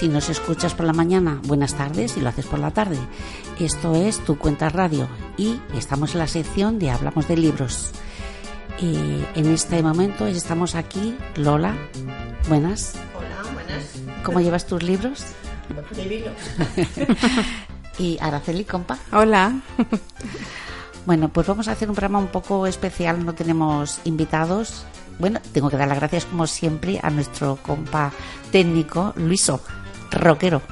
Si nos escuchas por la mañana, buenas tardes si lo haces por la tarde. Esto es Tu Cuenta Radio y estamos en la sección de Hablamos de Libros. Y en este momento estamos aquí, Lola. Buenas. Hola, buenas. ¿Cómo llevas tus libros? Divino. Y Araceli, compa. Hola. Bueno, pues vamos a hacer un programa un poco especial, no tenemos invitados. Bueno, tengo que dar las gracias como siempre a nuestro compa técnico, Luiso, rockero.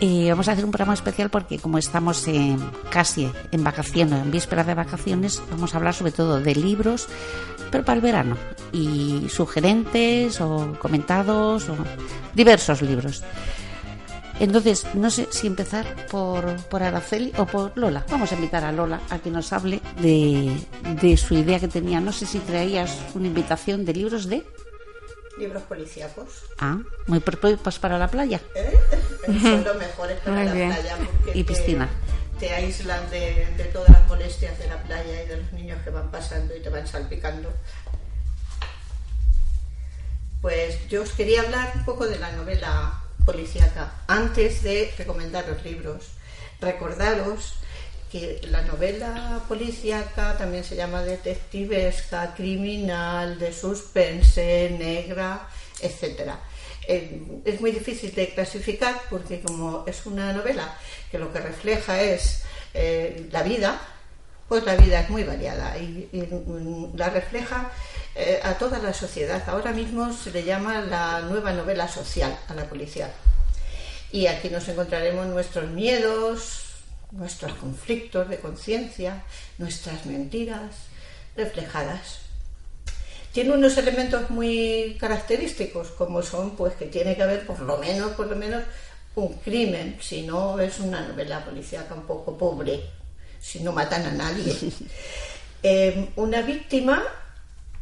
Y vamos a hacer un programa especial porque como estamos en, casi en vacaciones, en vísperas de vacaciones, vamos a hablar sobre todo de libros, pero para el verano. Y sugerentes o comentados o diversos libros. Entonces, no sé si empezar por, por Araceli o por Lola. Vamos a invitar a Lola a que nos hable de, de su idea que tenía. No sé si traías una invitación de libros de... Libros policíacos. Ah, muy propios para la playa. ¿eh? Son los mejores para Muy la bien. playa porque Y te- piscina. Te, aíslan de, de todas las molestias de la playa y de los niños que van pasando y te van salpicando. Pues yo os quería hablar un poco de la novela policíaca antes de recomendar los libros. Recordaros que la novela policíaca también se llama detectivesca, criminal, de suspense, negra, etcétera. Eh, es muy difícil de clasificar porque como es una novela que lo que refleja es eh, la vida, pues la vida es muy variada y, mm, la refleja eh, a toda la sociedad. Ahora mismo se le llama la nueva novela social a la policía. Y aquí nos encontraremos nuestros miedos, nuestros conflictos de conciencia, nuestras mentiras reflejadas. Tiene unos elementos muy característicos, como son pues que tiene que haber por lo menos, por lo menos, un crimen, si no es una novela policíaca un poco pobre, si no matan a nadie. Eh, una víctima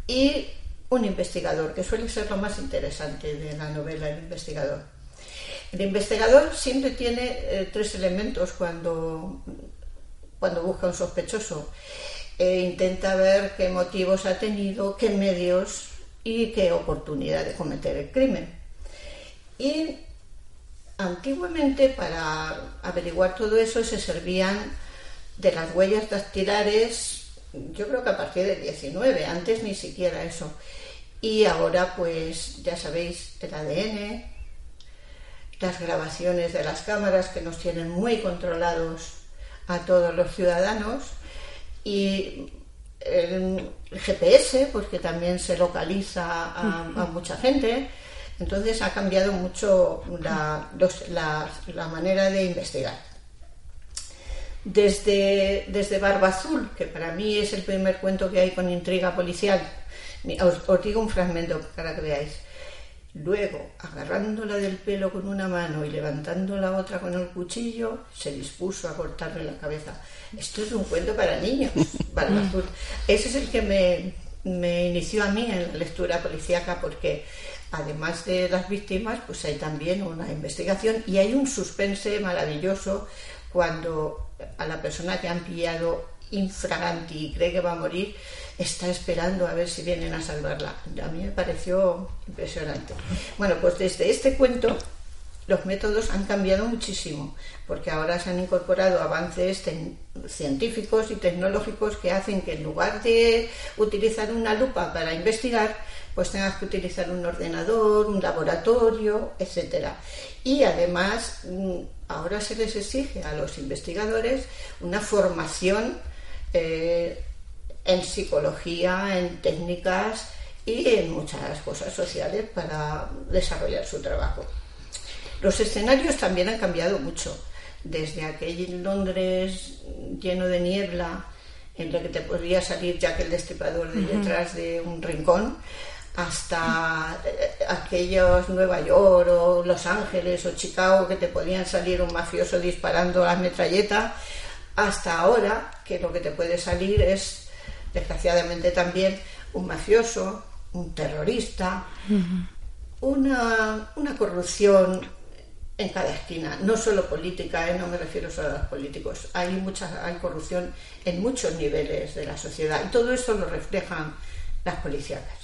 y un investigador, que suele ser lo más interesante de la novela, el investigador. El investigador siempre tiene eh, tres elementos cuando, cuando busca un sospechoso. Eh, intenta ver qué motivos ha tenido, qué medios y qué oportunidad de cometer el crimen. Y antiguamente para averiguar todo eso se servían de las huellas dactilares, yo creo que a partir del 19, antes ni siquiera eso. Y ahora pues ya sabéis el ADN, las grabaciones de las cámaras que nos tienen muy controlados a todos los ciudadanos y el GPS, porque también se localiza a, a mucha gente. Entonces ha cambiado mucho la, los- la- la manera de investigar. Desde, desde Barba Azul, que para mí es el primer cuento que hay con intriga policial, os digo un fragmento para que veáis. Luego, agarrándola del pelo con una mano y levantando la otra con el cuchillo, se dispuso a cortarle la cabeza. Esto es un cuento para niños, Azul. Ese es el que me, me inició a mí en la lectura policíaca porque además de las víctimas, pues hay también una investigación y hay un suspense maravilloso cuando a la persona que han pillado infraganti y cree que va a morir, está esperando a ver si vienen a salvarla. A mí me pareció impresionante. Bueno, pues desde este cuento los métodos han cambiado muchísimo, porque ahora se han incorporado avances científicos y tecnológicos que hacen que en lugar de utilizar una lupa para investigar, pues tengas que utilizar un ordenador, un laboratorio, etcétera. Y además, mm, ahora se les exige a los investigadores una formación eh, en psicología, en técnicas y en muchas cosas sociales para desarrollar su trabajo. Los escenarios también han cambiado mucho, desde aquel Londres lleno de niebla, en el que te podría salir ya que el destripador de detrás de un rincón, hasta eh, aquellos Nueva York o Los Ángeles o Chicago que te podían salir un mafioso disparando a la metralleta, hasta ahora que lo que te puede salir es, desgraciadamente también, un mafioso, un terrorista, una, una corrupción en cada esquina, no solo política, ¿eh? no me refiero solo a los políticos, hay, mucha, hay corrupción en muchos niveles de la sociedad y todo eso lo reflejan las policíacas.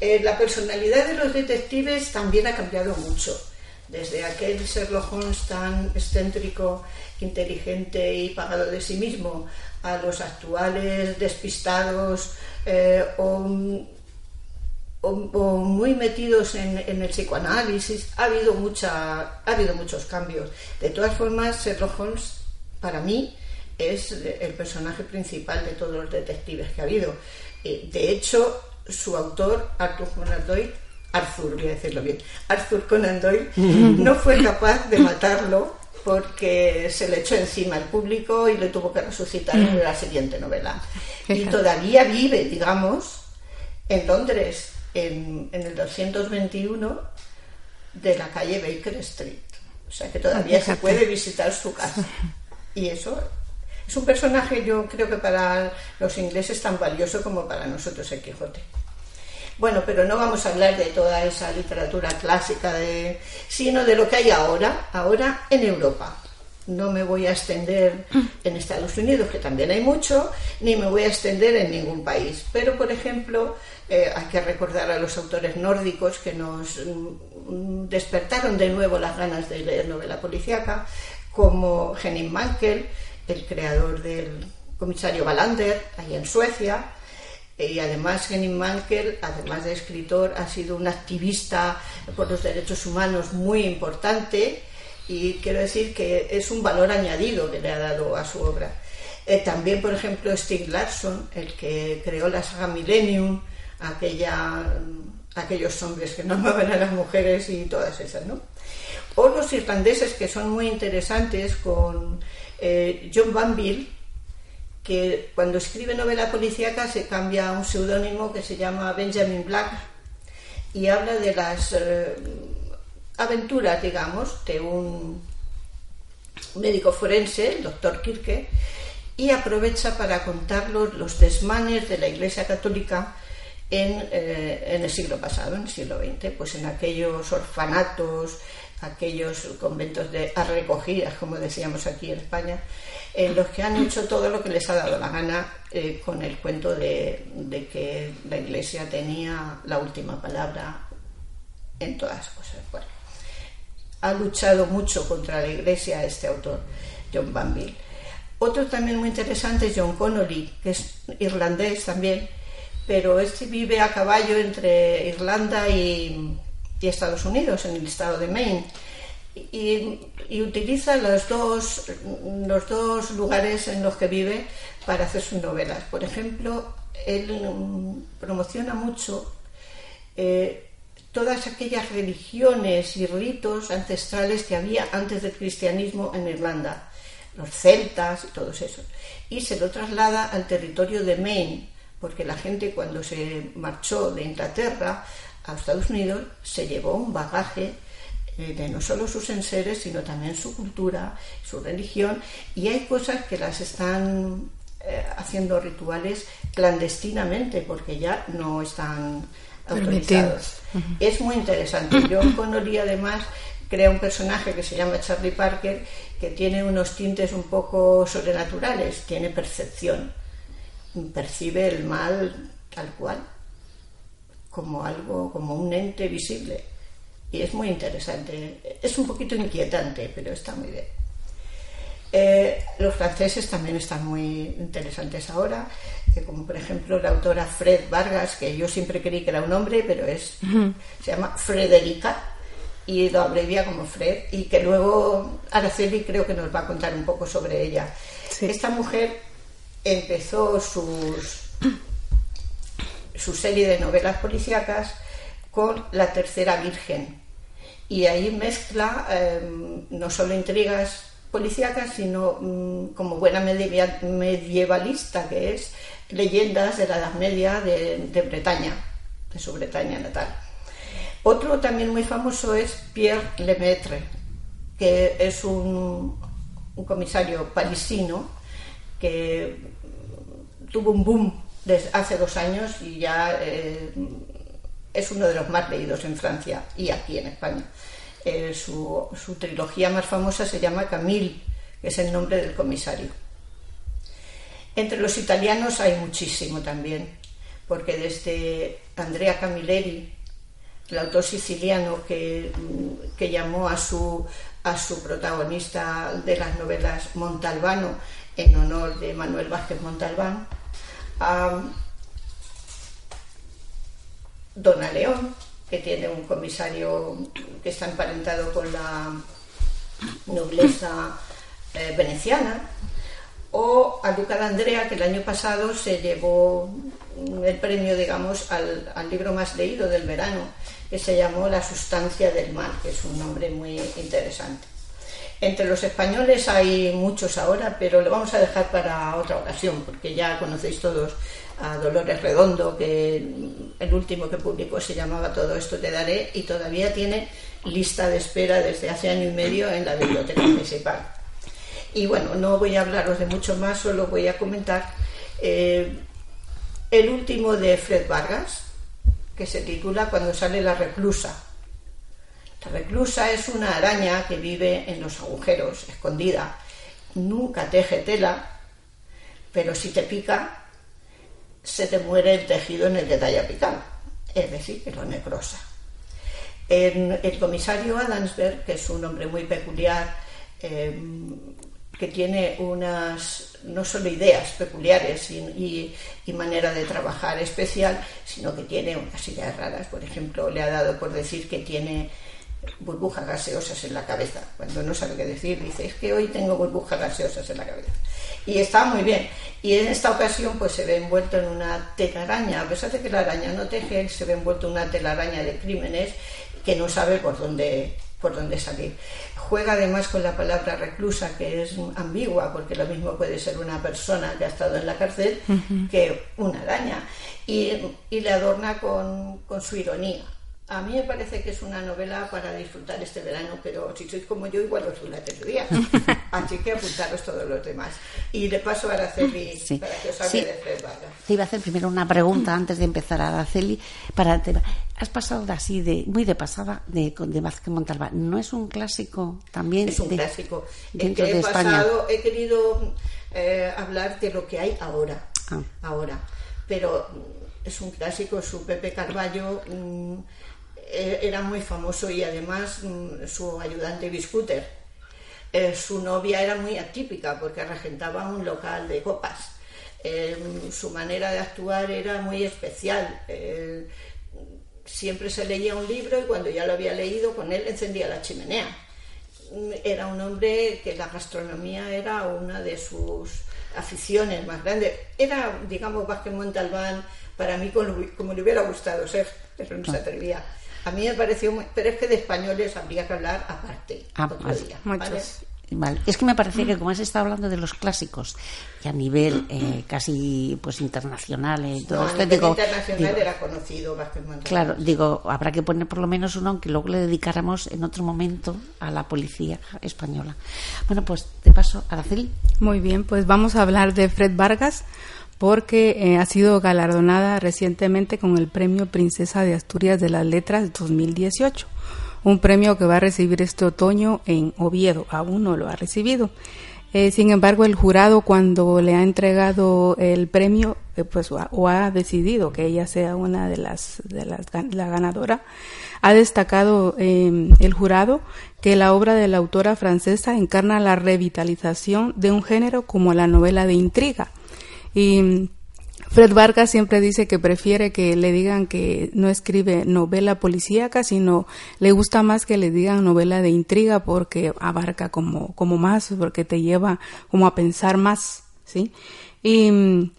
Eh, la personalidad de los detectives también ha cambiado mucho, desde aquel Sherlock Holmes tan excéntrico, inteligente y pagado de sí mismo, a los actuales despistados eh, o muy metidos en, el psicoanálisis, ha habido, mucha, ha habido muchos cambios. De todas formas, Sherlock Holmes, para mí, es el personaje principal de todos los detectives que ha habido. Eh, de hecho, su autor, Arthur Conan Doyle, Arthur, voy a decirlo bien, Arthur Conan Doyle, no fue capaz de matarlo porque se le echó encima al público y le tuvo que resucitar en la siguiente novela. Y todavía vive, digamos, en Londres en, el 221 de la calle Baker Street. O sea que todavía se puede visitar su casa. Y eso es un personaje, yo creo que para los ingleses tan valioso como para nosotros el Quijote. Bueno, pero no vamos a hablar de toda esa literatura clásica, de, sino de lo que hay ahora, ahora en Europa. No me voy a extender en Estados Unidos, que también hay mucho, ni me voy a extender en ningún país. Pero, por ejemplo, eh, hay que recordar a los autores nórdicos que nos mm, despertaron de nuevo las ganas de leer novela policíaca, como Henning Mankell, el creador del comisario Wallander, ahí en Suecia. Y además Henning Mankell, además de escritor, ha sido un activista por los derechos humanos muy importante y quiero decir que es un valor añadido que le ha dado a su obra. Eh, también, por ejemplo, Stig Larsson, el que creó la saga Millennium, aquella, aquellos hombres que no amaban a las mujeres y todas esas, ¿no? O los irlandeses que son muy interesantes con eh, John Banville, que cuando escribe novela policíaca se cambia a un seudónimo que se llama Benjamin Black y habla de las eh, aventuras, digamos, de un médico forense, el doctor Kirke, y aprovecha para contar los desmanes de la Iglesia Católica eh, en, el siglo pasado, en el siglo XX, pues en aquellos orfanatos, aquellos conventos de recogidas, como decíamos aquí en España, en los que han hecho todo lo que les ha dado la gana eh, con el cuento de, que la Iglesia tenía la última palabra en todas las cosas. Bueno, ha luchado mucho contra la Iglesia este autor, John Banville. Otro también muy interesante es John Connolly, que es irlandés también, pero este vive a caballo entre Irlanda y, Estados Unidos, en el estado de Maine. Y, utiliza los dos, los dos lugares en los que vive para hacer sus novelas. Por ejemplo, él mm, promociona mucho eh, todas aquellas religiones y ritos ancestrales que había antes del cristianismo en Irlanda, los celtas y todos esos, y se lo traslada al territorio de Maine porque la gente cuando se marchó de Inglaterra a Estados Unidos se llevó un bagaje eh, de no solo sus enseres, sino también su cultura, su religión, y hay cosas que las están eh, haciendo rituales clandestinamente, porque ya no están autorizados. Es muy interesante. John Connolly además crea un personaje que se llama Charlie Parker, que tiene unos tintes un poco sobrenaturales, tiene percepción percibe el mal tal cual, como algo, como un ente visible. Y es muy interesante. Es un poquito inquietante, pero está muy bien. Eh, los franceses también están muy interesantes ahora, como por ejemplo la autora Fred Vargas, que yo siempre creí que era un hombre, pero es se llama Frederica y lo abrevia como Fred, y que luego Araceli creo que nos va a contar un poco sobre ella. Esta mujer empezó sus, su serie de novelas policíacas con La Tercera Virgen, y ahí mezcla em, no solo intrigas policíacas, sino mm, como buena medievalista que es, leyendas de la Edad Media de, Bretaña, de su Bretaña natal. Otro también muy famoso es Pierre Lemaitre, que es un, comisario parisino que tuvo un boom desde hace dos años y ya eh, es uno de los más leídos en Francia y aquí en España. Eh, su, su, trilogía más famosa se llama Camille, que es el nombre del comisario. Entre los italianos hay muchísimo también, porque desde Andrea Camilleri, el autor siciliano que, que llamó a su, a su protagonista de las novelas Montalbano en honor de Manuel Vázquez Montalbán, a Dona León, que tiene un comisario que está emparentado con la nobleza eh, veneciana, o a Luca D'Andrea, que el año pasado se llevó el premio, digamos, al, al, libro más leído del verano, que se llamó La sustancia del mal, que es un nombre muy interesante. Entre los españoles hay muchos ahora, pero lo vamos a dejar para otra ocasión, porque ya conocéis todos a Dolores Redondo, que el último que publicó se llamaba Todo esto te daré y todavía tiene lista de espera desde hace año y medio en la biblioteca municipal. Y bueno, no voy a hablaros de mucho más, solo voy a comentar eh, el último de Fred Vargas, que se titula Cuando sale la reclusa. La reclusa es una araña que vive en los agujeros, escondida. Nunca teje tela, pero si te pica, se te muere el tejido en el que te haya picado, es decir, que lo necrosa. el comisario Adamsberg, que es un hombre muy peculiar, eh, que tiene unas, no solo ideas peculiares y, manera de trabajar especial, sino que tiene unas ideas raras. Por ejemplo, le ha dado por decir que tiene burbujas gaseosas en la cabeza. Cuando no sabe qué decir, dice, es que hoy tengo burbujas gaseosas en la cabeza y está muy bien. Y en esta ocasión pues se ve envuelto en una telaraña, a pesar de que la araña no teje, se ve envuelto en una telaraña de crímenes que no sabe por dónde por dónde salir. Juega además con la palabra reclusa, que es ambigua, porque lo mismo puede ser una persona que ha estado en la cárcel que una araña, y, y le adorna con, con su ironía. A mí me parece que es una novela para disfrutar este verano, pero si sois como yo, igual os la tendría. Así que apuntaros todos los demás. Y de paso a Araceli, para que os hable de Fred Vargas. Te iba a hacer primero una pregunta antes de empezar, a Araceli. Para, has pasado así, de muy de pasada, de, de Vázquez Montalbán. ¿No es un clásico también? Es un clásico. Dentro he de España. he querido eh, hablar de lo que hay ahora. Ah. Ahora. Pero es un clásico, su Pepe Carballo. Mm, era muy famoso y además mm, su ayudante Biscuter. Eh, su novia era muy atípica porque regentaba un local de copas. Eh, su manera de actuar era muy especial. siempre se leía un libro y cuando ya lo había leído con él encendía la chimenea. Mm, era un hombre que la gastronomía era una de sus aficiones más grandes. Era, digamos, Vázquez Montalbán para mí como, le hubiera gustado ser, pero no se atrevía. A mí me pareció muy... Pero es que de españoles habría que hablar aparte. Ah, Vale. Es que me parece que como has estado hablando de los clásicos y a nivel eh, casi pues internacional eh, todo esto, digo, internacional era conocido Claro, digo, habrá que poner por lo menos uno aunque luego le dedicáramos en otro momento a la policía española. Bueno, pues de paso, Araceli. Muy bien, pues vamos a hablar de Fred Vargas, porque eh, ha sido galardonada recientemente con el Premio Princesa de Asturias de las Letras 2018, un premio que va a recibir este otoño en Oviedo, aún no lo ha recibido. Eh, sin embargo, el jurado cuando le ha entregado el premio, eh, pues o ha decidido que ella sea una de las de las la ganadora, ha destacado em, el jurado que la obra de la autora francesa encarna la revitalización de un género como la novela de intriga. Y Fred Vargas siempre dice que prefiere que le digan que no escribe novela policíaca, sino le gusta más que le digan novela de intriga porque abarca como, como más, porque te lleva como a pensar más, ¿sí? Y el,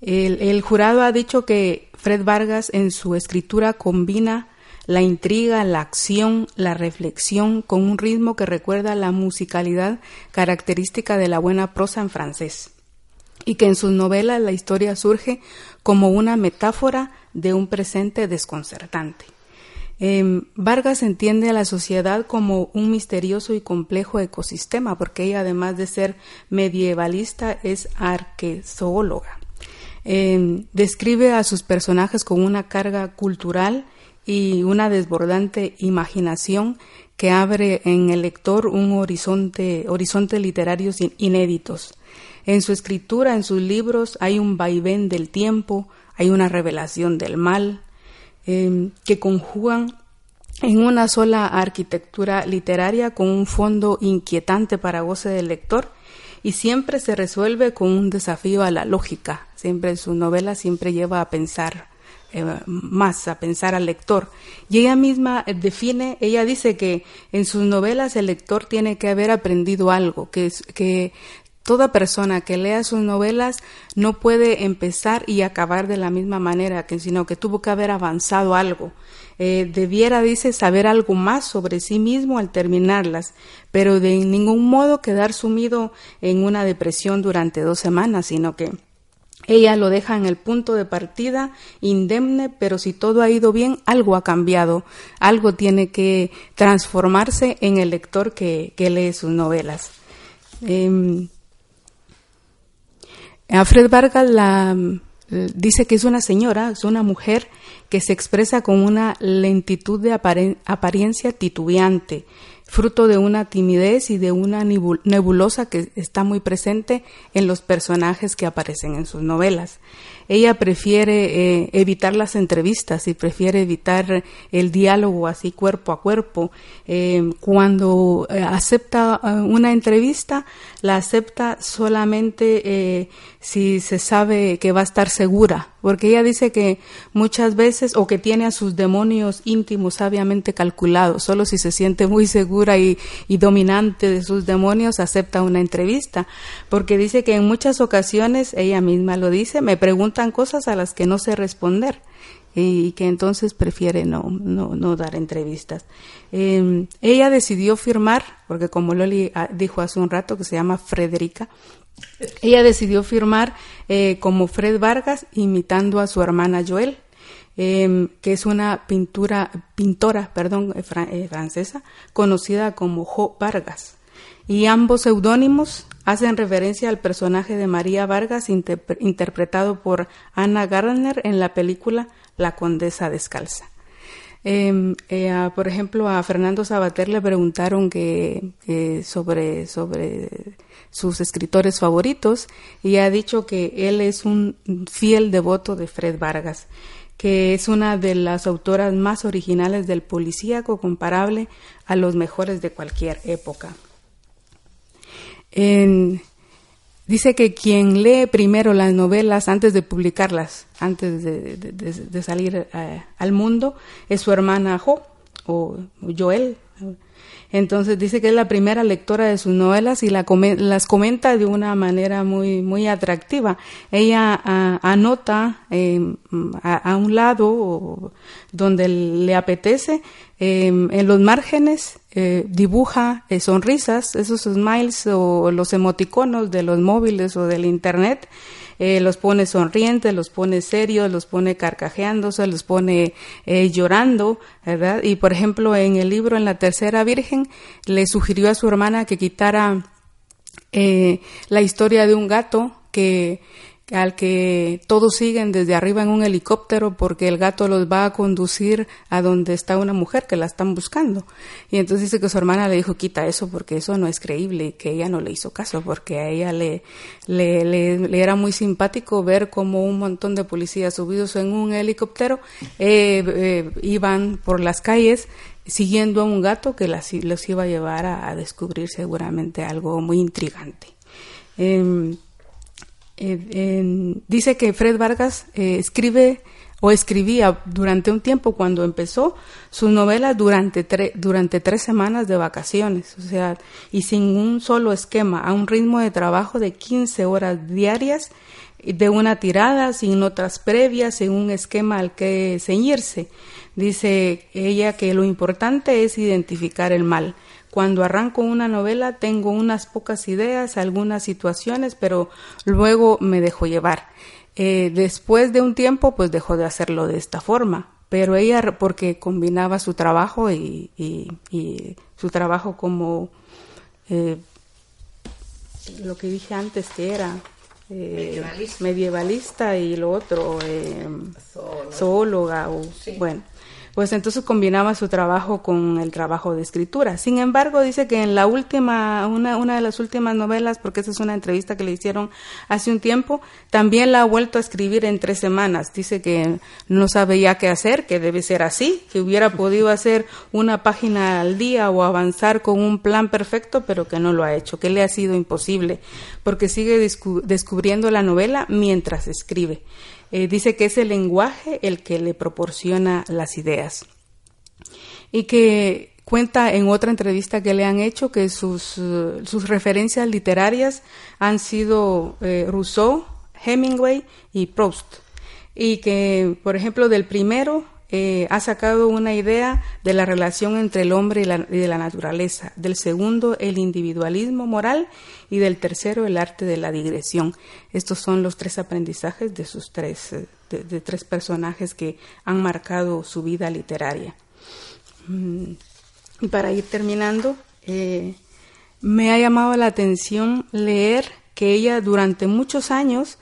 el jurado ha dicho que Fred Vargas en su escritura combina la intriga, la acción, la reflexión con un ritmo que recuerda la musicalidad característica de la buena prosa en francés y que en sus novelas la historia surge como una metáfora de un presente desconcertante. Em, Vargas entiende a la sociedad como un misterioso y complejo ecosistema, porque ella, además de ser medievalista, es arquezoóloga. Em, describe a sus personajes con una carga cultural y una desbordante imaginación que abre en el lector un horizonte, horizontes literarios inéditos. En su escritura, en sus libros, hay un vaivén del tiempo, hay una revelación del mal, em, que conjugan en una sola arquitectura literaria con un fondo inquietante para goce del lector y siempre se resuelve con un desafío a la lógica. Siempre en su novela siempre lleva a pensar eh, más, a pensar al lector. Y ella misma define, ella dice que en sus novelas el lector tiene que haber aprendido algo, que, que Toda persona que lea sus novelas no puede empezar y acabar de la misma manera, que, sino que tuvo que haber avanzado algo. Eh, debiera, dice, saber algo más sobre sí mismo al terminarlas, pero de ningún modo quedar sumido en una depresión durante dos semanas, sino que ella lo deja en el punto de partida indemne, pero si todo ha ido bien, algo ha cambiado, algo tiene que transformarse en el lector que, lee sus novelas. Em, Alfred Vargas la, eh, dice que es una señora, es una mujer que se expresa con una lentitud de apariencia titubeante, fruto de una timidez y de una nebulosa que está muy presente en los personajes que aparecen en sus novelas. Ella prefiere eh, evitar las entrevistas y prefiere evitar el diálogo así cuerpo a cuerpo. Eh, cuando eh, acepta una entrevista, la acepta solamente si se sabe que va a estar segura, porque ella dice que muchas veces o que tiene a sus demonios íntimos sabiamente calculados, solo si se siente muy segura y, y dominante de sus demonios acepta una entrevista, porque dice que en muchas ocasiones, ella misma lo dice, me pregunta cosas a las que no sé responder y que entonces prefiere no, no, dar entrevistas. Em, ella decidió firmar, porque como Loli ah, dijo hace un rato, que se llama Frederica, ella decidió firmar eh, como Fred Vargas, imitando a su hermana Joel, em, que es una pintura, pintora perdón, eh, eh, francesa, conocida como Jo Vargas. Y ambos seudónimos hacen referencia al personaje de María Vargas interpretado por Ana Gardner en la película La Condesa Descalza. Em, eh, por ejemplo, a Fernando Sabater le preguntaron que, sobre, sobre sus escritores favoritos y ha dicho que él es un fiel devoto de Fred Vargas, que es una de las autoras más originales del policíaco comparable a los mejores de cualquier época dice que quien lee primero las novelas antes de publicarlas, antes de, salir eh, al mundo, es su hermana Jo o Joel. Entonces dice que es la primera lectora de sus novelas y las comenta de una manera muy, muy atractiva. Ella anota em, a, un lado donde le apetece, em, en los márgenes eh, dibuja eh, sonrisas, esos smiles o los emoticonos de los móviles o del internet eh, los pone sonrientes, los pone serios, los pone carcajeándose, los pone eh, llorando, ¿verdad? Y por ejemplo, en el libro En la Tercera Virgen, le sugirió a su hermana que quitara la historia de un gato que al que todos siguen desde arriba en un helicóptero porque el gato los va a conducir a donde está una mujer que la están buscando. Y entonces dice que su hermana le dijo, quita eso porque eso no es creíble que ella no le hizo caso porque a ella le, le, le, era muy simpático ver como un montón de policías subidos en un helicóptero eh, eh, iban por las calles siguiendo a un gato que las, los iba a llevar a, descubrir seguramente algo muy intrigante. Em, dice que Fred Vargas eh, escribe o escribía durante un tiempo cuando empezó su novela durante, durante tres semanas de vacaciones, o sea, y sin un solo esquema, a un ritmo de trabajo de 15 horas diarias de una tirada, sin notas previas, sin un esquema al que ceñirse. Dice ella que lo importante es identificar el mal cuando arranco una novela tengo unas pocas ideas, algunas situaciones, pero luego me dejo llevar. Eh, después de un tiempo, pues dejó de hacerlo de esta forma, pero ella porque combinaba su trabajo y, su trabajo como eh, lo que dije antes que era eh, medievalista. y lo otro zoóloga o bueno pues entonces combinaba su trabajo con el trabajo de escritura. Sin embargo, dice que en la última, una, una de las últimas novelas, porque esa es una entrevista que le hicieron hace un tiempo, también la ha vuelto a escribir en tres semanas. Dice que no sabe ya qué hacer, que debe ser así, que hubiera podido hacer una página al día o avanzar con un plan perfecto, pero que no lo ha hecho, que le ha sido imposible, porque sigue descubriendo la novela mientras escribe. Eh, dice que es el lenguaje el que le proporciona las ideas. Y que cuenta en otra entrevista que le han hecho que sus, eh, sus referencias literarias han sido eh, Rousseau, Hemingway y Proust. Y que, por ejemplo, del primero eh, ha sacado una idea de la relación entre el hombre y, la, de la naturaleza, del segundo el individualismo moral y del tercero el arte de la digresión. Estos son los tres aprendizajes de sus tres, eh, de, tres personajes que han marcado su vida literaria. Mm, y para ir terminando, eh, me ha llamado la atención leer que ella durante muchos años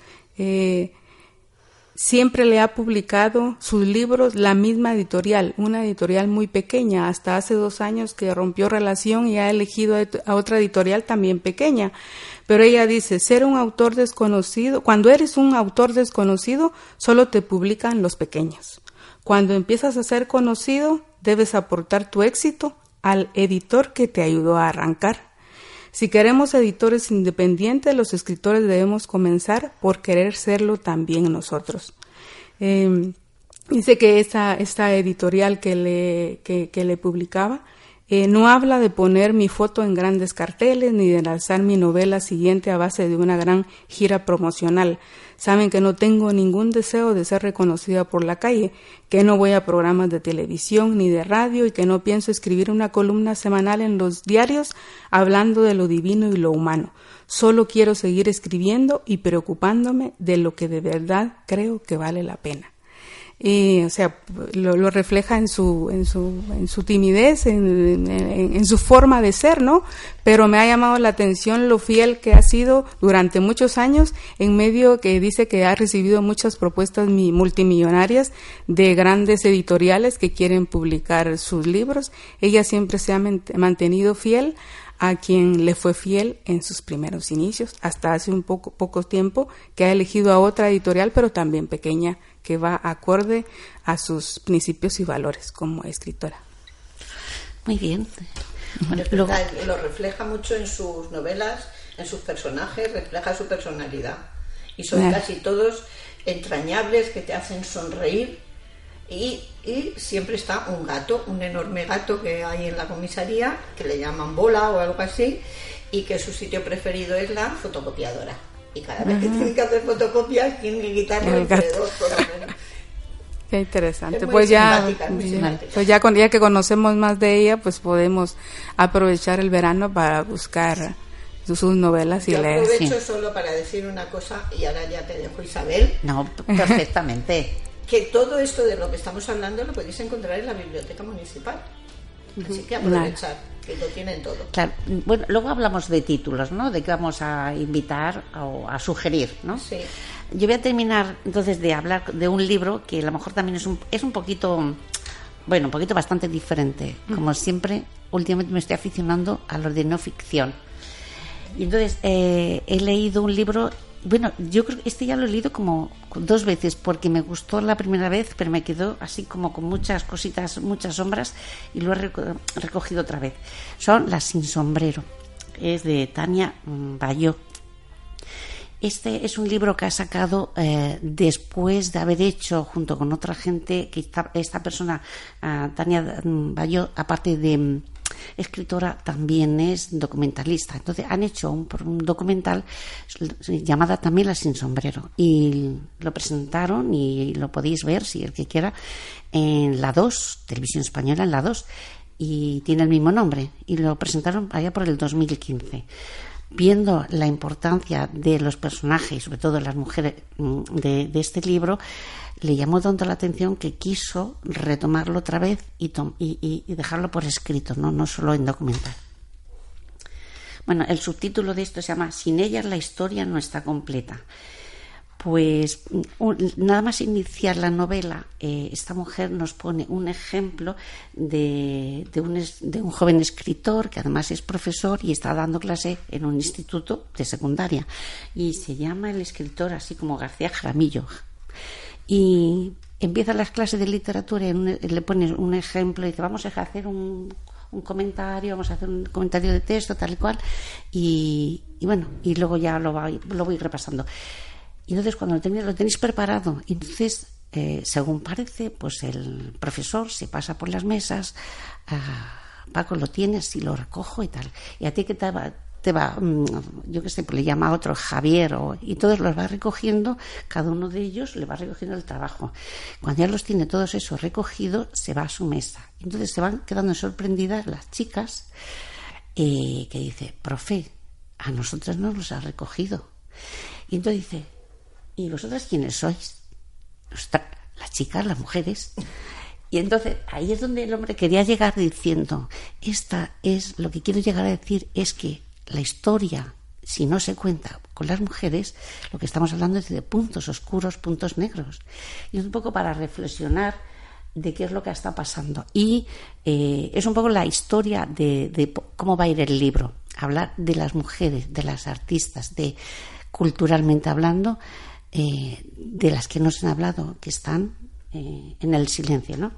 siempre le ha publicado sus libros la misma editorial, una editorial muy pequeña, hasta hace dos años que rompió relación y ha elegido a otra editorial también pequeña. Pero ella dice, ser un autor desconocido, cuando eres un autor desconocido, solo te publican los pequeños. Cuando empiezas a ser conocido, debes aportar tu éxito al editor que te ayudó a arrancar. Si queremos editores independientes, los escritores debemos comenzar por querer serlo también nosotros. Em, dice que esta, esta editorial que le, que le publicaba eh, no habla de poner mi foto en grandes carteles ni de lanzar mi novela siguiente a base de una gran gira promocional. Saben que no tengo ningún deseo de ser reconocida por la calle, que no voy a programas de televisión ni de radio y que no pienso escribir una columna semanal en los diarios hablando de lo divino y lo humano. Solo quiero seguir escribiendo y preocupándome de lo que de verdad creo que vale la pena y o sea lo, refleja en su en su en su timidez en, en, su forma de ser no pero me ha llamado la atención lo fiel que ha sido durante muchos años en medio que dice que ha recibido muchas propuestas multimillonarias de grandes editoriales que quieren publicar sus libros. Ella siempre se ha mantenido fiel a quien le fue fiel en sus primeros inicios, hasta hace un poco, poco tiempo que ha elegido a otra editorial, pero también pequeña, que va acorde a sus principios y valores como escritora. Muy bien. lo... refleja mucho en sus novelas, en sus personajes, refleja su personalidad. Y son casi todos entrañables que te hacen sonreír. Y, y, siempre está un gato, un enorme gato que hay en la comisaría, que le llaman bola o algo así, y que su sitio preferido es la fotocopiadora y cada vez que tienen que hacer fotocopias tienen que quitarle el dos por lo menos. Qué interesante. Pues ya, pues ya, con, ya que conocemos más de ella, pues podemos aprovechar el verano para buscar sus, novelas y Yo leer. Aprovecho solo para decir una cosa y ahora ya te dejo Isabel. No, perfectamente. Que todo esto de lo que estamos hablando lo podéis encontrar en la biblioteca municipal. Así que aprovechar, que lo tienen todo. Claro, bueno, luego hablamos de títulos, ¿no? De qué vamos a invitar o a sugerir, ¿no? Sí. Yo voy a terminar entonces de hablar de un libro que a lo mejor también es un, es un poquito, bueno, un poquito bastante diferente. Como siempre, últimamente me estoy aficionando a lo de no ficción. Y entonces eh, he leído un libro, bueno, yo creo que este ya lo he leído como dos veces porque me gustó la primera vez, pero me quedó así como con muchas cositas, muchas sombras y lo he reco- recogido otra vez. Son Las sin sombrero. Es de Tania Bayó. Este es un libro que ha sacado eh, después de haber hecho, junto con otra gente, que esta, persona, ah, Tania Bayó, aparte de escritora, también es documentalista. Entonces han hecho un, un documental llamada también La sin sombrero. Y lo presentaron y lo podéis ver, si el que quiera, en la 2, Televisión Española en la 2, y tiene el mismo nombre. Y lo presentaron allá por el 2015 viendo la importancia de los personajes, sobre todo las mujeres mm, de, este libro, le llamó tanto la atención que quiso retomarlo otra vez y, dejarlo por escrito, no solo en documental. Bueno, el subtítulo de esto se llama Sin ellas la historia no está completa. Pues un- nada más iniciar la novela, eh, esta mujer nos pone un ejemplo de, de un, es- de un joven escritor que además es profesor y está dando clase en un instituto de secundaria. Y se llama el escritor así como García Jaramillo. Y empieza las clases de literatura y le pone un ejemplo y dice, vamos a hacer un, un comentario, vamos a hacer un comentario de texto, tal y cual. Y, y bueno, y luego ya lo, va- lo voy repasando. Y entonces cuando lo tenéis, lo tenéis preparado, y entonces, eh, según parece, pues el profesor se pasa por las mesas, ah, Paco, lo tienes y lo recojo y tal. Y a ti que te va, te va mm, yo qué sé, pues le llama a otro Javier, o, y todos los va recogiendo, cada uno de ellos le va recogiendo el trabajo. Cuando ya los tiene todos esos recogidos, se va a su mesa. Entonces se van quedando sorprendidas las chicas eh, que dice, profe, a nosotras no nos ha recogido. Y entonces dice, ¿y vosotras quiénes sois? Las chicas, las mujeres. Y entonces ahí es donde el hombre quería llegar diciendo, esta es, lo que quiero llegar a decir es que la historia, si no se cuenta con las mujeres, lo que estamos hablando es de puntos oscuros, puntos negros. Y es un poco para reflexionar de qué es lo que está pasando. Y eh, es un poco la historia de, de cómo va a ir el libro. Hablar de las mujeres, de las artistas, de culturalmente hablando, eh, de las que no se han hablado, que están eh, en el silencio, ¿no?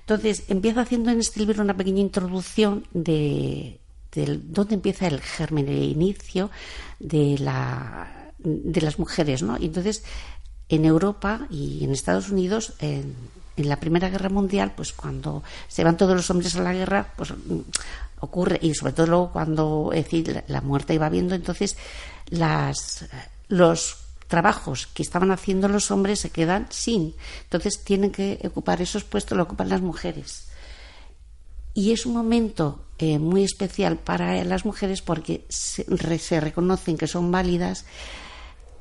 Entonces, empieza haciendo en este libro una pequeña introducción de, dónde empieza el germen, el inicio de, la, de las mujeres, ¿no? Y entonces, en Europa y en Estados Unidos, en, la Primera Guerra Mundial, pues cuando se van todos los hombres a la guerra, pues mm, ocurre, y sobre todo luego cuando decir, la muerte iba viendo, entonces las, los trabajos que estaban haciendo los hombres se quedan sin. Entonces tienen que ocupar esos puestos, lo ocupan las mujeres. Y es un momento eh, muy especial para las mujeres porque se, se reconocen que son válidas,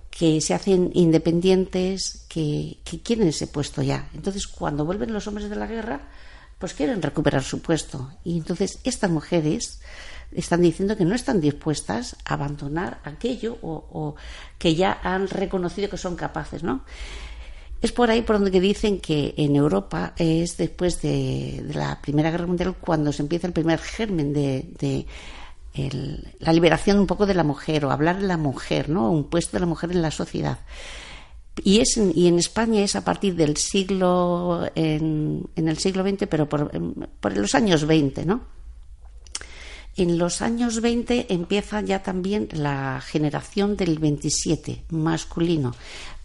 que se hacen independientes, que, que quieren ese puesto ya. Entonces, cuando vuelven los hombres de la guerra, pues quieren recuperar su puesto. Y entonces estas mujeres están diciendo que no están dispuestas a abandonar aquello o, que ya han reconocido que son capaces, ¿no? Es por ahí por donde dicen que en Europa es después de, la Primera Guerra Mundial cuando se empieza el primer germen de, la liberación un poco de la mujer o hablar de la mujer, ¿no? Un puesto de la mujer en la sociedad. Y, es, y en España es a partir del siglo, en el siglo XX, pero por, por los años 20, ¿no? En los años 20 empieza ya también la generación del 27 masculino,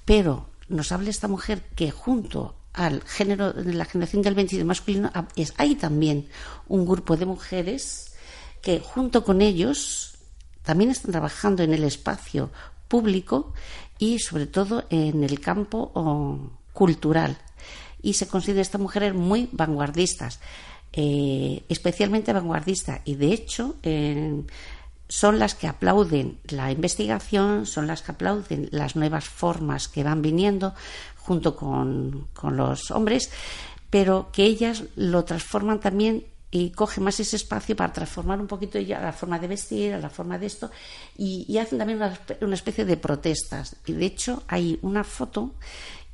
pero nos habla esta mujer que junto al género de la generación del 27 masculino hay también un grupo de mujeres que junto con ellos también están trabajando en el espacio público y sobre todo en el campo oh, cultural. Y se considera esta mujeres muy vanguardistas eh, especialmente vanguardista y de hecho son las que aplauden la investigación, son las que aplauden las nuevas formas que van viniendo junto con, con los hombres, pero que ellas lo transforman también y coge más ese espacio para transformar un poquito ya la forma de vestir, la forma de esto, y, hacen también una, especie de protestas. Y de hecho hay una foto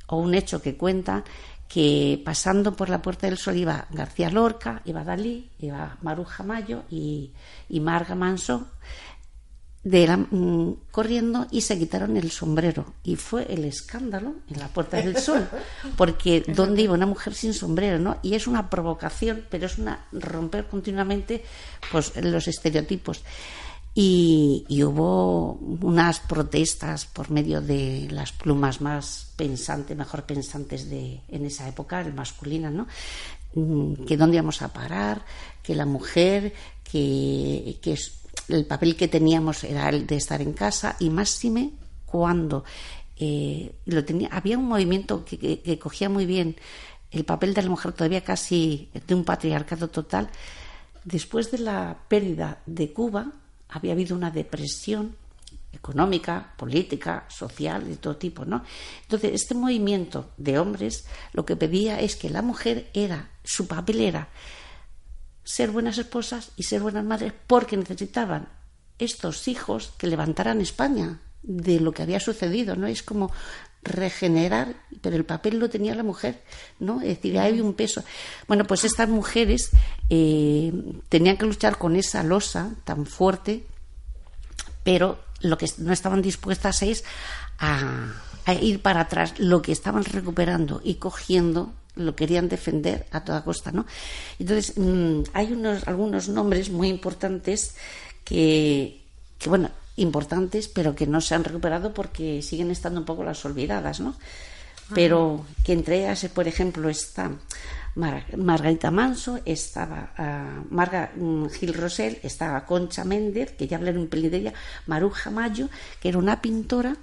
o un hecho que cuenta que pasando por la Puerta del Sol iba García Lorca, iba Dalí, iba Maruja Mayo y, y Marga Manso de mm, corriendo y se quitaron el sombrero. Y fue el escándalo en la Puerta del Sol, porque ¿dónde iba una mujer sin sombrero? ¿no? Y es una provocación, pero es una romper continuamente pues, los estereotipos. Y, hubo unas protestas por medio de las plumas más pensantes, mejor pensantes de en esa época, el masculina, ¿no? Mm, que dónde íbamos a parar, que la mujer, que, que el papel que teníamos era el de estar en casa y máxime cuando eh, lo tenía, había un movimiento que, cogía muy bien el papel de la mujer todavía casi de un patriarcado total. Después de la pérdida de Cuba había habido una depresión económica, política, social, de todo tipo, ¿no? Entonces, este movimiento de hombres lo que pedía es que la mujer era, su papel era ser buenas esposas y ser buenas madres porque necesitaban estos hijos que levantaran España de lo que había sucedido, ¿no? Es como regenerar, pero el papel lo tenía la mujer, ¿no? Es decir, hay un peso. Bueno, pues estas mujeres eh, tenían que luchar con esa losa tan fuerte, pero lo que no estaban dispuestas es a, ir para atrás. Lo que estaban recuperando y cogiendo lo querían defender a toda costa, ¿no? Entonces, mm, hay unos, algunos nombres muy importantes que, que, bueno, importantes, pero que no se han recuperado porque siguen estando un poco las olvidadas, ¿no? Pero que entre ellas, por ejemplo, está Margarita Manso, estaba uh, Marga mm, Gil Rosell, estaba Concha Méndez, que ya hablaré un pelín de ella, Maruja Mayo, que era una pintora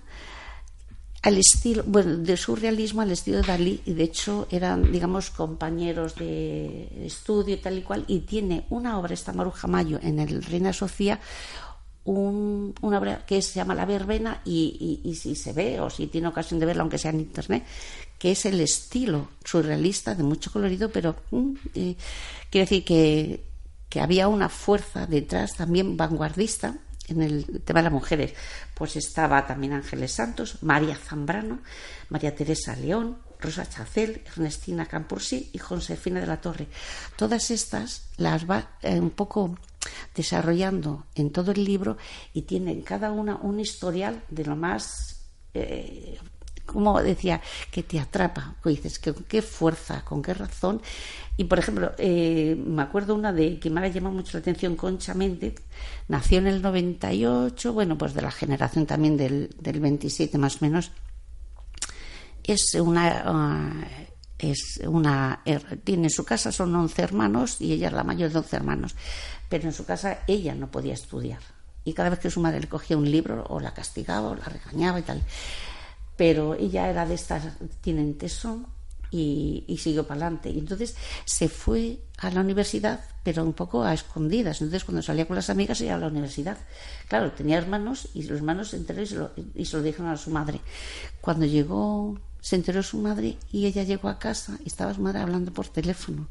al estilo, bueno, de surrealismo al estilo de Dalí, y de hecho eran, digamos, compañeros de estudio y tal y cual, y tiene una obra, esta Maruja Mayo, en el Reina Sofía, un, una que se llama La Verbena, y, y, si se ve, o si tiene ocasión de verla, aunque sea en internet, que es el estilo surrealista, de mucho colorido, pero mm, eh, quiere decir que, que había una fuerza detrás también vanguardista en el tema de las mujeres, pues estaba también Ángeles Santos, María Zambrano, María Teresa León, Rosa Chacel, Ernestina Campursí y Josefina de la Torre. Todas estas las va eh, un poco desarrollando en todo el libro y tienen cada una un historial de lo más eh, como decía, que te atrapa, que dices, con qué fuerza, con qué razón. Y por ejemplo, eh, me acuerdo una de que me ha llamado mucho la atención, Concha Méndez, nació en el 98, bueno, pues de la generación también del, del 27 más o menos. Es una. Ah, es una er, tiene su casa son 11 hermanos y ella es la mayor de 11 hermanos pero en su casa ella no podía estudiar y cada vez que su madre le cogía un libro o la castigaba o la regañaba y tal pero ella era de estas, tienen tesón y, siguió para adelante. Y entonces se fue a la universidad, pero un poco a escondidas. Entonces, cuando salía con las amigas, iba a la universidad. Claro, tenía hermanos y los hermanos se enteraron y se lo, y se lo dijeron a su madre. Cuando llegó, se enteró su madre y ella llegó a casa y estaba su madre hablando por teléfono.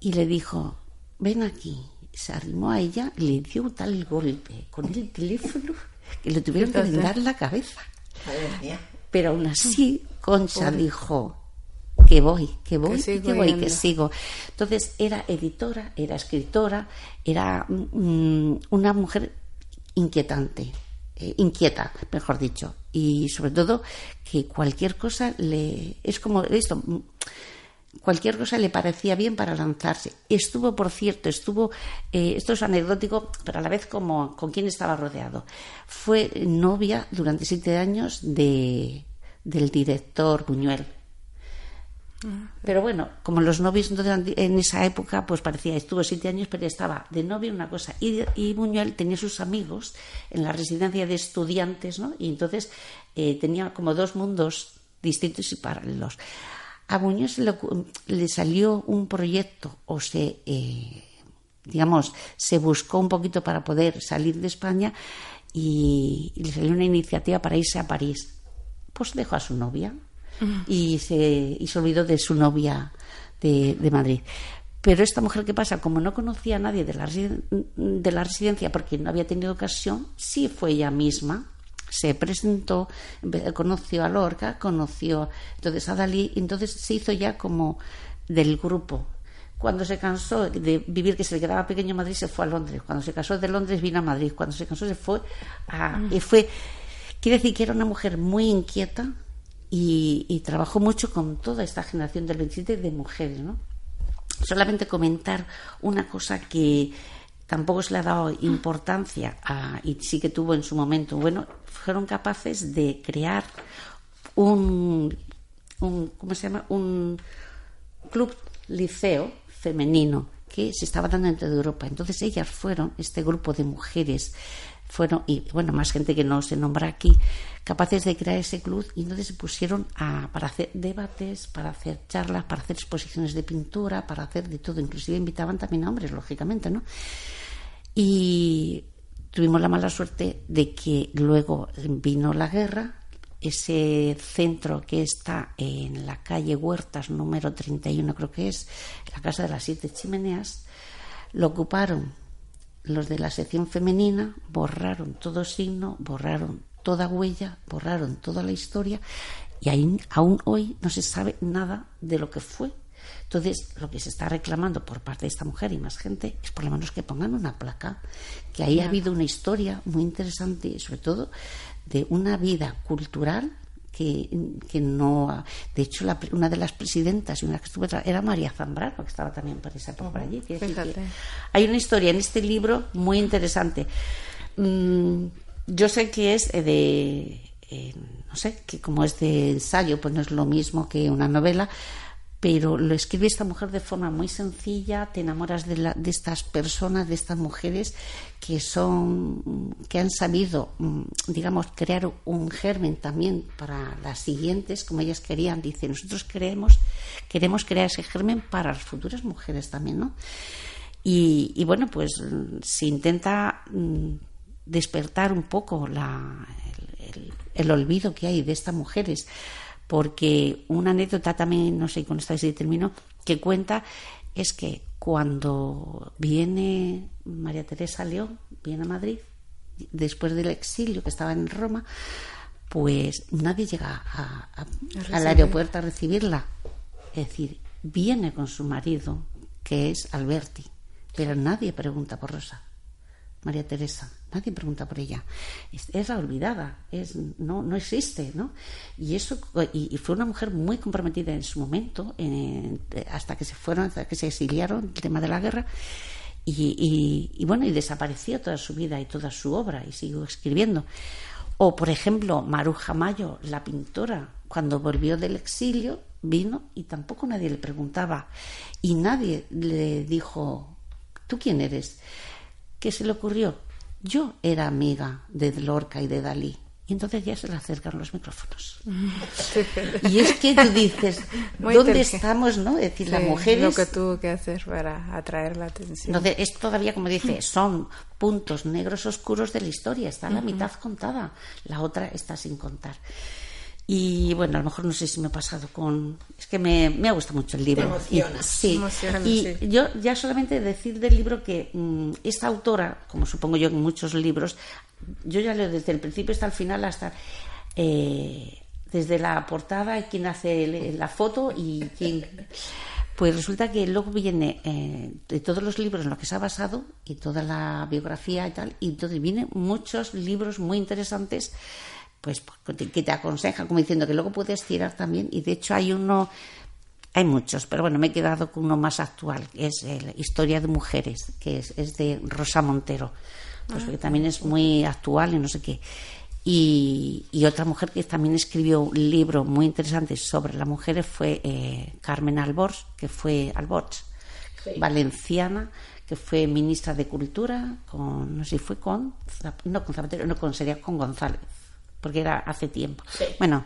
Y le dijo: Ven aquí. Se arrimó a ella y le dio tal golpe con el teléfono que le tuvieron que dar la cabeza. Pero aún así, Concha dijo que voy, que voy, que, voy, que sigo. Entonces era editora, era escritora, era mm, una mujer inquietante, eh, inquieta, mejor dicho, y sobre todo que cualquier cosa le es como esto cualquier cosa le parecía bien para lanzarse. Estuvo, por cierto, estuvo, eh, esto es anecdótico, pero a la vez como con quién estaba rodeado. Fue novia durante siete años de, del director Buñuel. Ah. Pero bueno, como los novios en esa época, pues parecía, estuvo siete años, pero estaba de novia una cosa. Y, y Buñuel tenía sus amigos en la residencia de estudiantes, ¿no? Y entonces eh, tenía como dos mundos distintos y paralelos a Muñoz le, salió un proyecto o se, eh, digamos, se buscó un poquito para poder salir de España y, le salió una iniciativa para irse a París. Pues dejó a su novia y, se, y se olvidó de su novia de, Madrid. Pero esta mujer, ¿qué pasa? Como no conocía a nadie de la, de la residencia porque no había tenido ocasión, sí fue ella misma se presentó, conoció a Lorca, conoció entonces a Dalí, entonces se hizo ya como del grupo. Cuando se cansó de vivir, que se le quedaba pequeño Madrid, se fue a Londres. Cuando se casó de Londres, vino a Madrid. Cuando se cansó, se fue a. Y fue. Quiere decir que era una mujer muy inquieta y, y trabajó mucho con toda esta generación del 27 de mujeres, ¿no? Solamente comentar una cosa que tampoco se le ha dado importancia y sí que tuvo en su momento. Bueno, fueron capaces de crear un, un ¿cómo se llama? Un club liceo femenino que se estaba dando en toda Europa. Entonces ellas fueron, este grupo de mujeres, fueron, y bueno, más gente que no se nombra aquí, capaces de crear ese club y entonces se pusieron a, para hacer debates, para hacer charlas, para hacer exposiciones de pintura, para hacer de todo. Inclusive invitaban también a hombres, lógicamente, ¿no? Y tuvimos la mala suerte de que luego vino la guerra, ese centro que está en la calle Huertas número 31 creo que es, la casa de las siete chimeneas, lo ocuparon los de la sección femenina, borraron todo signo, borraron toda huella, borraron toda la historia y aún hoy no se sabe nada de lo que fue. Entonces, lo que se está reclamando por parte de esta mujer y más gente es por lo menos que pongan una placa, que ahí ha habido una historia muy interesante, sobre todo de una vida cultural que, no. De hecho, una de las presidentas y una que estuvo era María Zambrano, que estaba también por esa por allí. hay una historia en este libro muy interesante. Mm, yo sé que es de. Eh, no sé, que como es de ensayo, pues no es lo mismo que una novela, pero lo escribe esta mujer de forma muy sencilla, te enamoras de, de, estas personas, de estas mujeres que son, que han sabido, mm, digamos, crear un germen también para las siguientes, como ellas querían. Dice, nosotros queremos, queremos crear ese germen para las futuras mujeres también, ¿no? Y, bueno, pues se intenta mm, despertar un poco la, el olvido que hay de estas mujeres porque una anécdota también, no sé, con esta vez termino, que cuenta es que cuando viene María Teresa León, viene a Madrid, después del exilio que estaba en Roma, pues nadie llega al aeropuerto a recibirla. Es decir, viene con su marido, que es Alberti, pero nadie pregunta por Rosa. María Teresa. Nadie pregunta por ella. Es, la olvidada, es, no, no existe, ¿no? Y eso y, fue una mujer muy comprometida en su momento, hasta que se fueron, hasta que se exiliaron, el tema de la guerra. Y, y, bueno, y desapareció toda su vida y toda su obra y siguió escribiendo. O, por ejemplo, Maruja Mayo, la pintora, cuando volvió del exilio, vino y tampoco nadie le preguntaba. Y nadie le dijo, ¿tú quién eres? ¿Qué se le ocurrió? Yo era amiga de Lorca y de Dalí. Y entonces ya se le acercan los micrófonos. y es que tú dices, ¿dónde estamos? ¿no? Es decir, las mujeres. Lo que tuvo que hacer para atraer la atención. es todavía, como dice, son puntos negros oscuros de la historia. Está la mitad contada, la otra está sin contar. Y bueno, a lo mejor no sé si me he pasado con. Es que me, me ha gustado mucho el libro. y, sí. y yo ya solamente decir del libro que mm, esta autora, como supongo yo en muchos libros, yo ya leo desde el principio hasta el final, hasta. Eh, desde la portada, quien hace la foto y quién. Pues resulta que luego viene eh, de todos los libros en los que se ha basado y toda la biografía y tal, y entonces vienen muchos libros muy interesantes pues que te aconseja, como diciendo que luego puedes tirar también, y de hecho hay uno, hay muchos, pero bueno, me he quedado con uno más actual, que es la Historia de Mujeres, que es, de Rosa Montero, pues que también es muy actual y no sé qué. Y, otra mujer que también escribió un libro muy interesante sobre las mujeres fue eh, Carmen Alborz, que fue Alborz, valenciana, que fue ministra de Cultura, con, no sé si fue con, no con Zapatero, no con, sería con González porque era hace tiempo. Bueno,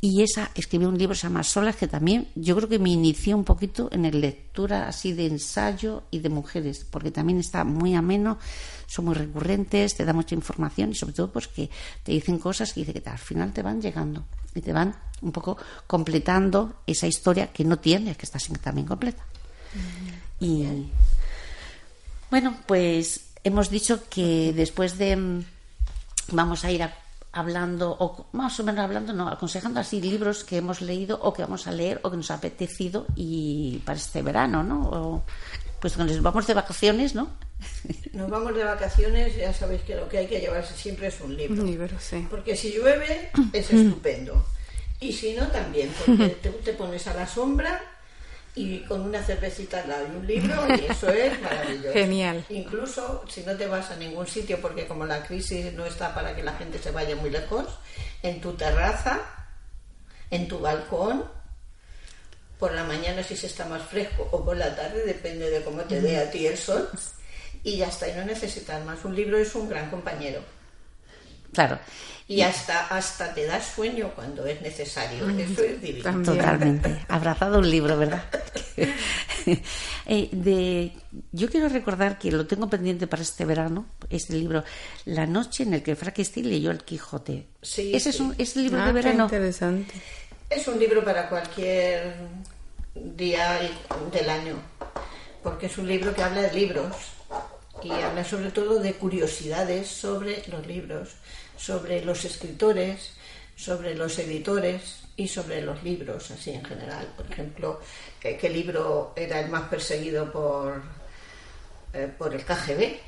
y esa escribió un libro se llama Solas que también yo creo que me inició un poquito en la lectura así de ensayo y de mujeres porque también está muy ameno son muy recurrentes te da mucha información y sobre todo pues que te dicen cosas que, que al final te van llegando y te van un poco completando esa historia que no tienes que está también completa. Y bueno, pues hemos dicho que después de mm, vamos a ir hablando o más o menos hablando, no, aconsejando así libros que hemos leído o que vamos a leer o que nos ha apetecido y para este verano, ¿no? O, pues cuando nos vamos de vacaciones, ¿no? Nos vamos de vacaciones, ya sabéis que lo que hay que llevarse siempre es un libro. Un libro, sí. Porque si llueve es estupendo. Y si no, también, porque te, te pones a la sombra y con una cervecita al lado y un libro y eso es maravilloso. Genial. Incluso si no te vas a ningún sitio porque como la crisis no está para que la gente se vaya muy lejos, en tu terraza, en tu balcón, por la mañana si se está más fresco o por la tarde, depende de cómo te dé a ti el sol, y ya está, y no necesitas más. Un libro es un gran compañero. Claro. Y hasta, hasta te da sueño cuando es necesario. Eso es divino. También. Totalmente. Abrazado un libro, ¿verdad? Eh, de, yo quiero recordar que lo tengo pendiente para este verano, este libro, La noche en el que Frankenstein leyó el Quijote. Sí, Ese es un es el libro Ah, de qué verano. interesante. Es un libro para cualquier día del año, porque es un libro que habla de libros y habla sobre todo de curiosidades sobre los libros, sobre los escritores, sobre los editores y sobre los libros, así en general. Por ejemplo, eh, qué libro era el más perseguido por, eh, por el KGB.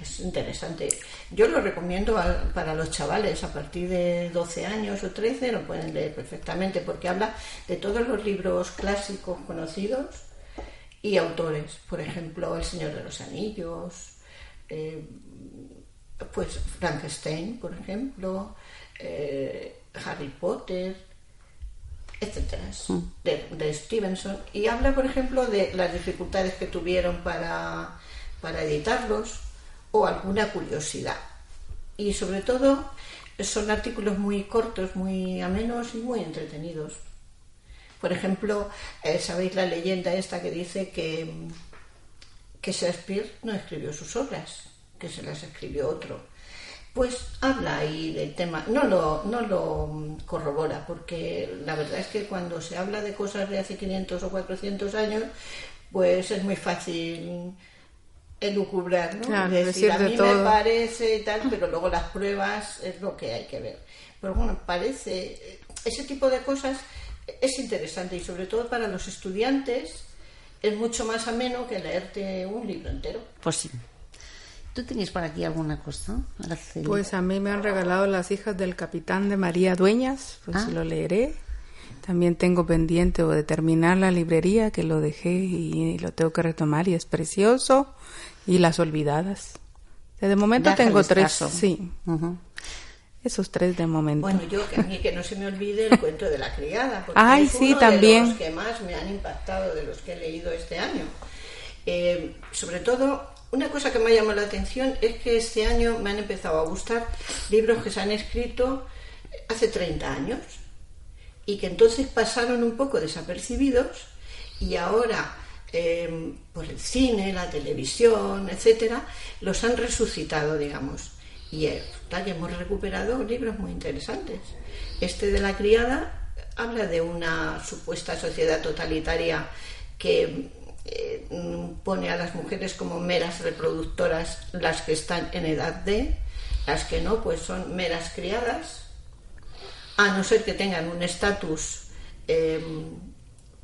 Es interesante. Yo lo recomiendo para los chavales a partir de 12 años o 13, lo pueden leer perfectamente porque habla de todos los libros clásicos conocidos y autores. Por ejemplo, El Señor de los Anillos, eh, pues Frankenstein, por ejemplo, eh, Harry Potter, etcétera, de, de Stevenson. Y habla, por ejemplo, de las dificultades que tuvieron para, para editarlos o alguna curiosidad. Y sobre todo son artículos muy cortos, muy amenos y muy entretenidos. Por ejemplo, eh, sabéis la leyenda esta que dice que, que Shakespeare no escribió sus obras, que se las escribió otro. Pues habla ahí del tema, no lo, no lo corrobora, porque la verdad es que cuando se habla de cosas de hace 500 o 400 años, pues es muy fácil elucubrar, ¿no? Claro, decir, decir a mí me todo". parece y tal, pero luego las pruebas es lo que hay que ver. Pero bueno, parece, ese tipo de cosas es interesante y sobre todo para los estudiantes es mucho más ameno que leerte un libro entero. Pues sí. ¿Tú tenías por aquí alguna cosa? Araceli? Pues a mí me han regalado las hijas del capitán de María Dueñas, pues Ah. lo leeré. También tengo pendiente o de terminar la librería que lo dejé y lo tengo que retomar y es precioso. Y las olvidadas. De momento tengo tres, caso. sí, esos tres de momento. Bueno, yo que a mí que no se me olvide el cuento de la criada, porque Ay, es sí, uno también. de los que más me han impactado de los que he leído este año. Eh, sobre todo, una cosa que me ha llamado la atención es que este año me han empezado a gustar libros que se han escrito hace 30 años y que entonces pasaron un poco desapercibidos y ahora eh, por el cine, la televisión, etcétera, los han resucitado, digamos. Y eh, resulta que hemos recuperado libros muy interesantes. Este de la criada habla de una supuesta sociedad totalitaria que eh, pone a las mujeres como meras reproductoras, las que están en edad de, las que no, pues son meras criadas, a no ser que tengan un estatus eh,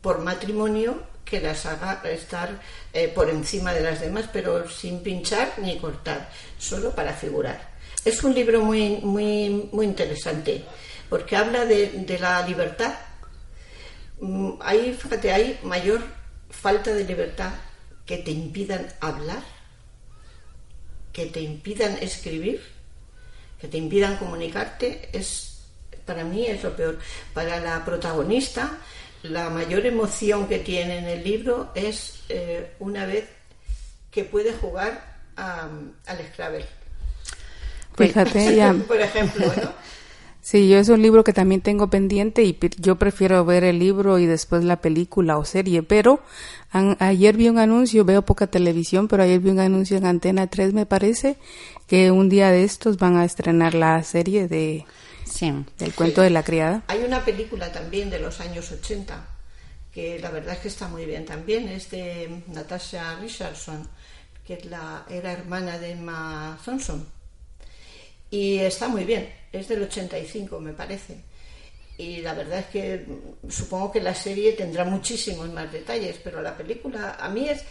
por matrimonio que las haga estar eh, por encima de las demás, pero sin pinchar ni cortar, solo para figurar. Es un libro muy, muy, muy interesante, porque habla de, de la libertad. Mm, Hay, fíjate, hay mayor falta de libertad que te impidan hablar, que te impidan escribir, que te impidan comunicarte, es para mí es lo peor. Para la protagonista, la mayor emoción que tiene en el libro es eh, una vez que puede jugar a- al Scrabble. Fíjate, ya. Por ejemplo, ¿no? Sí, yo es un libro que también tengo pendiente y yo prefiero ver el libro y después la película o serie, pero ayer vi un anuncio, veo poca televisión, pero ayer vi un anuncio en Antena 3 me parece que un día de estos van a estrenar la serie de Sí. del cuento de la criada. Hay una película también de los años 80 que la verdad es que está muy bien también, es de Natasha Richardson, que la, era hermana de Emma Thompson. Y está muy bien, es del 85 me parece. Y la verdad es que supongo que la serie tendrá muchísimos más detalles, pero la película, a mí es,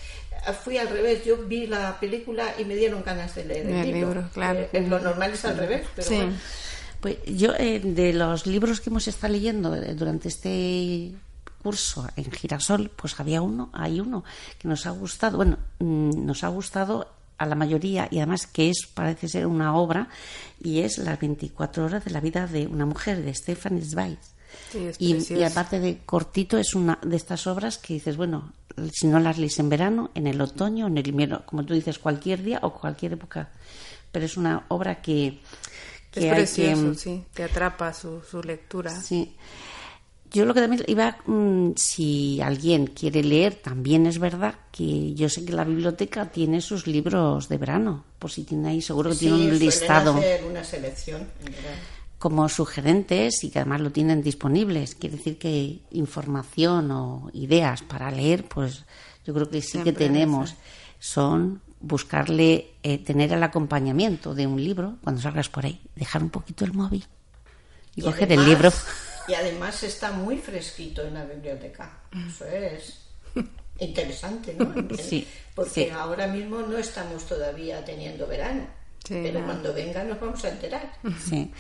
fui al revés, yo vi la película y me dieron ganas de leer el, libro. claro. Eh, lo normal es al revés, pero Sí. Pues yo, eh, de los libros que hemos estado leyendo eh, durante este curso en Girasol, pues había uno, hay uno que nos ha gustado, bueno, mm, nos ha gustado a la mayoría y además que es, parece ser una obra y es Las 24 horas de la vida de una mujer de Stefan Zweig. Sí, Y, aparte de cortito, es una de estas obras que dices, bueno, si no las lees en verano, en el otoño, en el invierno, como tú dices, cualquier día o cualquier época. Pero es una obra que, que Es precioso, que, sí, te atrapa su, su lectura. Sí. Yo lo que también iba, mm, si alguien quiere leer, también es verdad que yo sé que la biblioteca tiene sus libros de verano, por si tiene ahí, seguro que sí, tiene un listado hacer una selección. en verano. como sugerentes y que además lo tienen disponibles. Quiere decir que información o ideas para leer, pues yo creo que sí Siempre que tenemos. Son buscarle, eh, tener el acompañamiento de un libro cuando salgas por ahí, dejar un poquito el móvil y, coger el libro. Y además está muy fresquito en la biblioteca. Eso es interesante, ¿no? Sí, Porque sí. ahora mismo no estamos todavía teniendo verano. Sí, pero no. cuando venga nos vamos a enterar. Sí.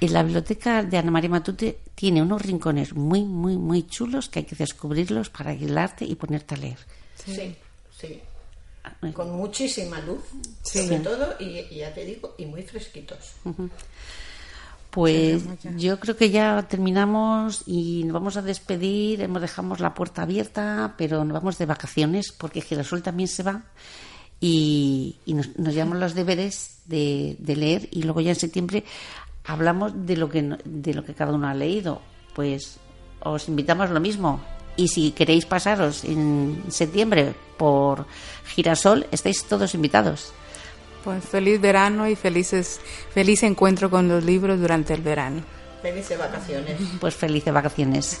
Y la biblioteca de Ana María Matute tiene unos rincones muy, muy, muy chulos que hay que descubrirlos para aislarte y ponerte a leer. Sí, sí. Eh, Con muchísima luz, Sí. sobre todo, y, y ya te digo, y muy fresquitos. Pues yo creo que ya terminamos y nos vamos a despedir. Hemos dejamos la puerta abierta, pero nos vamos de vacaciones porque Girasol también se va y, y nos, nos llevamos los deberes de, de leer y luego ya en septiembre hablamos de lo que de lo que cada uno ha leído. Pues os invitamos lo mismo y si queréis pasaros en septiembre por Girasol estáis todos invitados. Pues feliz verano y felices, feliz encuentro con los libros durante el verano. Felices vacaciones. Pues felices vacaciones.